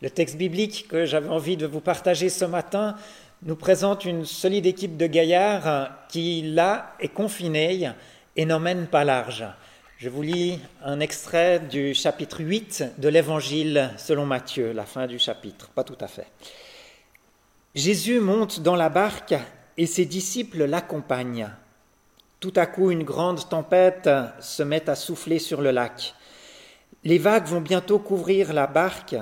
Le texte biblique que j'avais envie de vous partager ce matin nous présente une solide équipe de gaillards qui, là, est confinée et n'emmène pas large. Je vous lis un extrait du chapitre 8 de l'Évangile selon Matthieu, la fin du chapitre, pas tout à fait. Jésus monte dans la barque et ses disciples l'accompagnent. Tout à coup, une grande tempête se met à souffler sur le lac. Les vagues vont bientôt couvrir la barque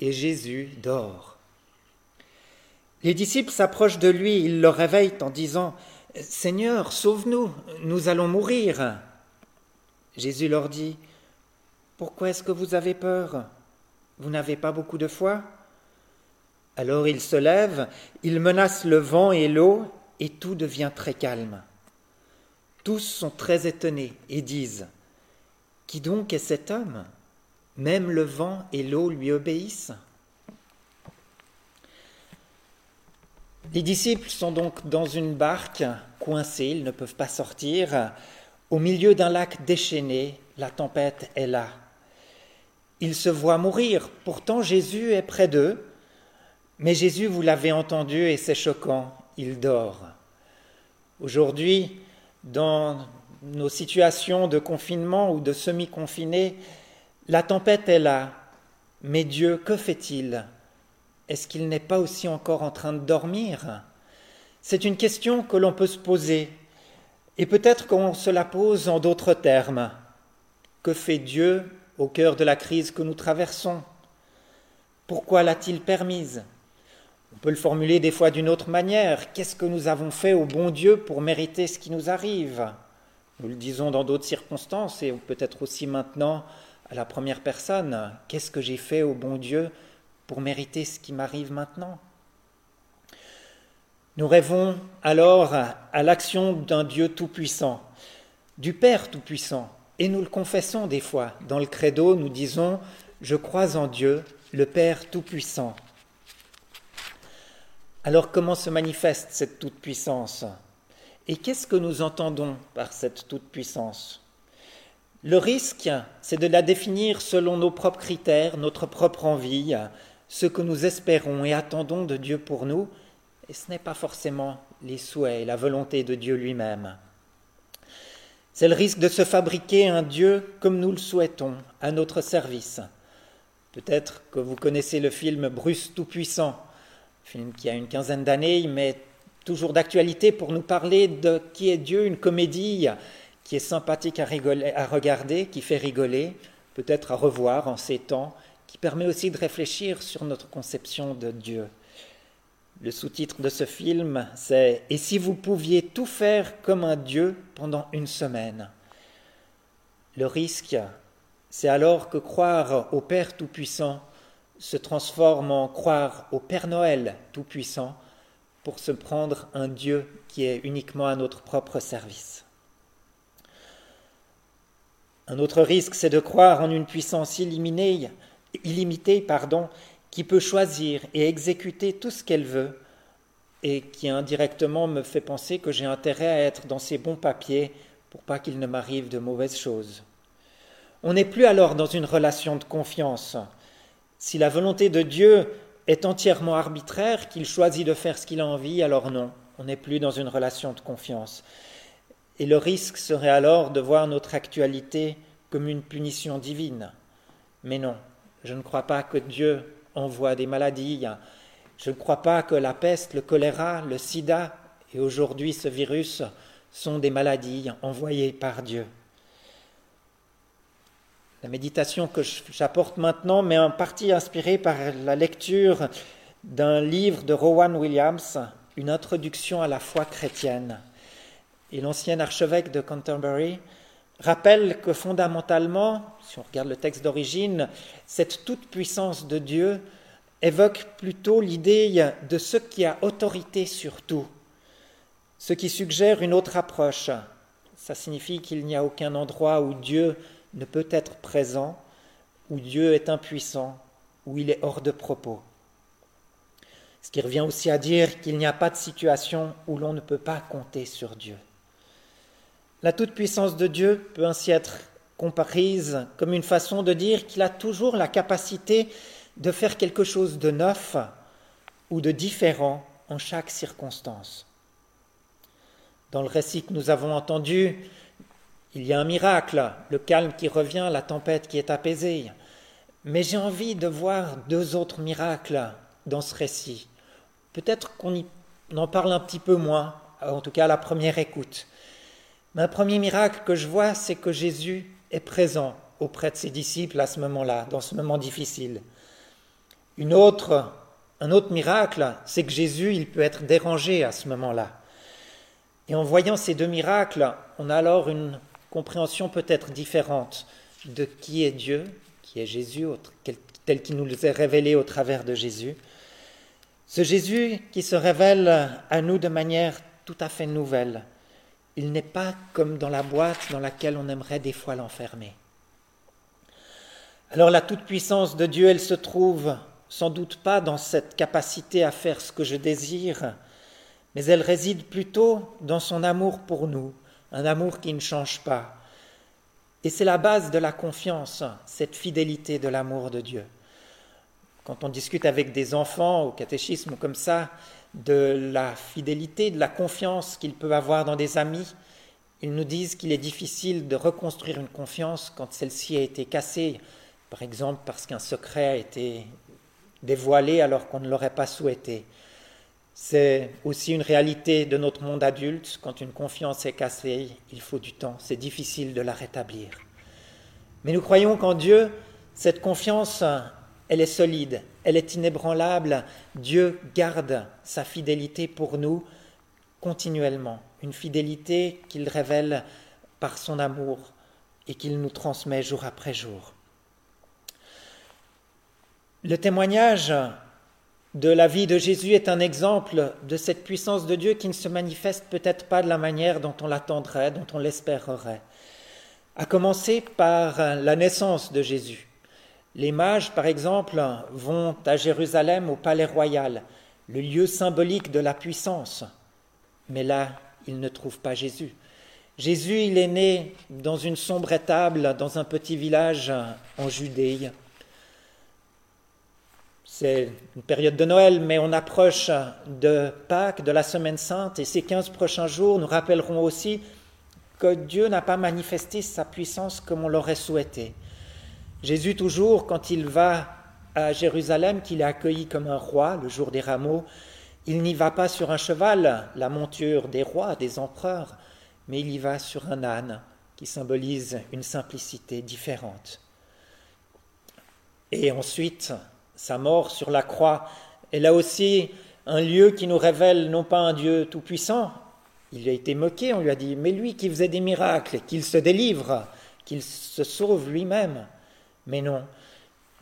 et Jésus dort. Les disciples s'approchent de lui, ils le réveillent en disant Seigneur, sauve-nous, nous allons mourir. Jésus leur dit Pourquoi est-ce que vous avez peur? Vous n'avez pas beaucoup de foi? Alors ils se lèvent, ils menacent le vent et l'eau, et tout devient très calme. Tous sont très étonnés et disent Qui donc est cet homme? Même le vent et l'eau lui obéissent. Les disciples sont donc dans une barque, coincés, ils ne peuvent pas sortir. Au milieu d'un lac déchaîné, la tempête est là. Ils se voient mourir, pourtant Jésus est près d'eux. Mais Jésus, vous l'avez entendu, et c'est choquant, il dort. Aujourd'hui, dans nos situations de confinement ou de semi-confiné, la tempête est là. Mais Dieu, que fait-il? Est-ce qu'il n'est pas aussi encore en train de dormir? C'est une question que l'on peut se poser. Et peut-être qu'on se la pose en d'autres termes. Que fait Dieu au cœur de la crise que nous traversons? Pourquoi l'a-t-il permise? On peut le formuler des fois d'une autre manière. Qu'est-ce que nous avons fait au bon Dieu pour mériter ce qui nous arrive? Nous le disons dans d'autres circonstances et peut-être aussi maintenant la première personne. Qu'est-ce que j'ai fait au bon Dieu pour mériter ce qui m'arrive maintenant? Nous rêvons alors à l'action d'un Dieu tout-puissant, du Père tout-puissant, et nous le confessons des fois. Dans le credo, nous disons Je crois en Dieu, le Père tout-puissant. Alors comment se manifeste cette toute-puissance? Et qu'est-ce que nous entendons par cette toute-puissance? Le risque, c'est de la définir selon nos propres critères, notre propre envie, ce que nous espérons et attendons de Dieu pour nous, et ce n'est pas forcément les souhaits et la volonté de Dieu lui-même. C'est le risque de se fabriquer un Dieu comme nous le souhaitons, à notre service. Peut-être que vous connaissez le film Bruce Tout-Puissant, film qui a une quinzaine d'années, mais toujours d'actualité pour nous parler de qui est Dieu, une comédie qui est sympathique à, regarder, qui fait rigoler, peut-être à revoir en ces temps, qui permet aussi de réfléchir sur notre conception de Dieu. Le sous-titre de ce film, c'est Et si vous pouviez tout faire comme un Dieu pendant une semaine? Le risque, c'est alors que croire au Père Tout-Puissant se transforme en croire au Père Noël Tout-Puissant pour se prendre un Dieu qui est uniquement à notre propre service. Un autre risque, c'est de croire en une puissance illimitée, pardon, qui peut choisir et exécuter tout ce qu'elle veut, et qui indirectement me fait penser que j'ai intérêt à être dans ces bons papiers pour pas qu'il ne m'arrive de mauvaises choses. On n'est plus alors dans une relation de confiance. Si la volonté de Dieu est entièrement arbitraire, qu'il choisit de faire ce qu'il a envie, alors non, on n'est plus dans une relation de confiance. Et le risque serait alors de voir notre actualité comme une punition divine. Mais non, je ne crois pas que Dieu envoie des maladies. Je ne crois pas que la peste, le choléra, le sida et aujourd'hui ce virus sont des maladies envoyées par Dieu. La méditation que j'apporte maintenant m'est en partie inspirée par la lecture d'un livre de Rowan Williams, Une introduction à la foi chrétienne. Et l'ancien archevêque de Canterbury rappelle que fondamentalement, si on regarde le texte d'origine, cette toute-puissance de Dieu évoque plutôt l'idée de ce qui a autorité sur tout, ce qui suggère une autre approche. Ça signifie qu'il n'y a aucun endroit où Dieu ne peut être présent, où Dieu est impuissant, où il est hors de propos. Ce qui revient aussi à dire qu'il n'y a pas de situation où l'on ne peut pas compter sur Dieu. La toute-puissance de Dieu peut ainsi être comprise comme une façon de dire qu'il a toujours la capacité de faire quelque chose de neuf ou de différent en chaque circonstance. Dans le récit que nous avons entendu, il y a un miracle, le calme qui revient, la tempête qui est apaisée. Mais j'ai envie de voir deux autres miracles dans ce récit. Peut-être qu'on en parle un petit peu moins, en tout cas à la première écoute. Un premier miracle que je vois, c'est que Jésus est présent auprès de ses disciples à ce moment-là, dans ce moment difficile. Une autre, un autre miracle, c'est que Jésus, il peut être dérangé à ce moment-là. Et en voyant ces deux miracles, on a alors une compréhension peut-être différente de qui est Dieu, qui est Jésus, tel qu'il nous est révélé au travers de Jésus. Ce Jésus qui se révèle à nous de manière tout à fait nouvelle. Il n'est pas comme dans la boîte dans laquelle on aimerait des fois l'enfermer. Alors la toute-puissance de Dieu, elle se trouve sans doute pas dans cette capacité à faire ce que je désire, mais elle réside plutôt dans son amour pour nous, un amour qui ne change pas. Et c'est la base de la confiance, cette fidélité de l'amour de Dieu. Quand on discute avec des enfants au catéchisme comme ça, de la fidélité, de la confiance qu'ils peuvent avoir dans des amis, ils nous disent qu'il est difficile de reconstruire une confiance quand celle-ci a été cassée, par exemple parce qu'un secret a été dévoilé alors qu'on ne l'aurait pas souhaité. C'est aussi une réalité de notre monde adulte. Quand une confiance est cassée, il faut du temps. C'est difficile de la rétablir. Mais nous croyons qu'en Dieu, cette confiance, elle est solide, elle est inébranlable. Dieu garde sa fidélité pour nous continuellement. Une fidélité qu'il révèle par son amour et qu'il nous transmet jour après jour. Le témoignage de la vie de Jésus est un exemple de cette puissance de Dieu qui ne se manifeste peut-être pas de la manière dont on l'attendrait, dont on l'espérerait. À commencer par la naissance de Jésus. Les mages, par exemple, vont à Jérusalem au palais royal, le lieu symbolique de la puissance. Mais là, ils ne trouvent pas Jésus. Jésus, il est né dans une sombre étable, dans un petit village en Judée. C'est une période de Noël, mais on approche de Pâques, de la Semaine sainte, et ces quinze prochains jours nous rappelleront aussi que Dieu n'a pas manifesté sa puissance comme on l'aurait souhaité. Jésus, toujours, quand il va à Jérusalem, qu'il est accueilli comme un roi le jour des rameaux, il n'y va pas sur un cheval, la monture des rois, des empereurs, mais il y va sur un âne qui symbolise une simplicité différente. Et ensuite, sa mort sur la croix est là aussi un lieu qui nous révèle non pas un Dieu tout-puissant, il a été moqué, on lui a dit, mais lui qui faisait des miracles, qu'il se délivre, qu'il se sauve lui-même. Mais non,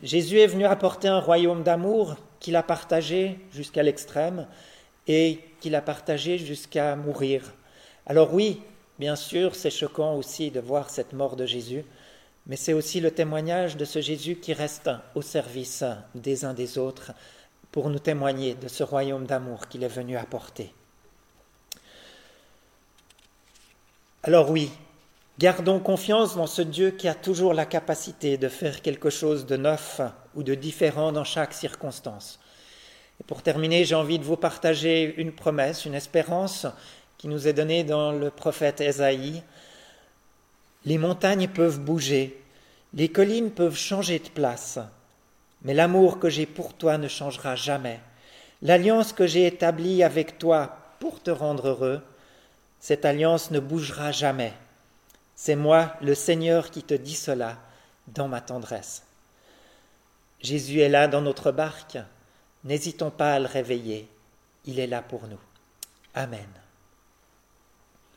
Jésus est venu apporter un royaume d'amour qu'il a partagé jusqu'à l'extrême et qu'il a partagé jusqu'à mourir. Alors oui, bien sûr, c'est choquant aussi de voir cette mort de Jésus, mais c'est aussi le témoignage de ce Jésus qui reste au service des uns des autres pour nous témoigner de ce royaume d'amour qu'il est venu apporter. Alors oui, gardons confiance dans ce Dieu qui a toujours la capacité de faire quelque chose de neuf ou de différent dans chaque circonstance. Et pour terminer, j'ai envie de vous partager une promesse, une espérance qui nous est donnée dans le prophète Ésaïe les montagnes peuvent bouger, les collines peuvent changer de place, mais l'amour que j'ai pour toi ne changera jamais. L'alliance que j'ai établie avec toi pour te rendre heureux, cette alliance ne bougera jamais. C'est moi, le Seigneur, qui te dis cela dans ma tendresse. Jésus est là dans notre barque, n'hésitons pas à le réveiller, il est là pour nous. Amen.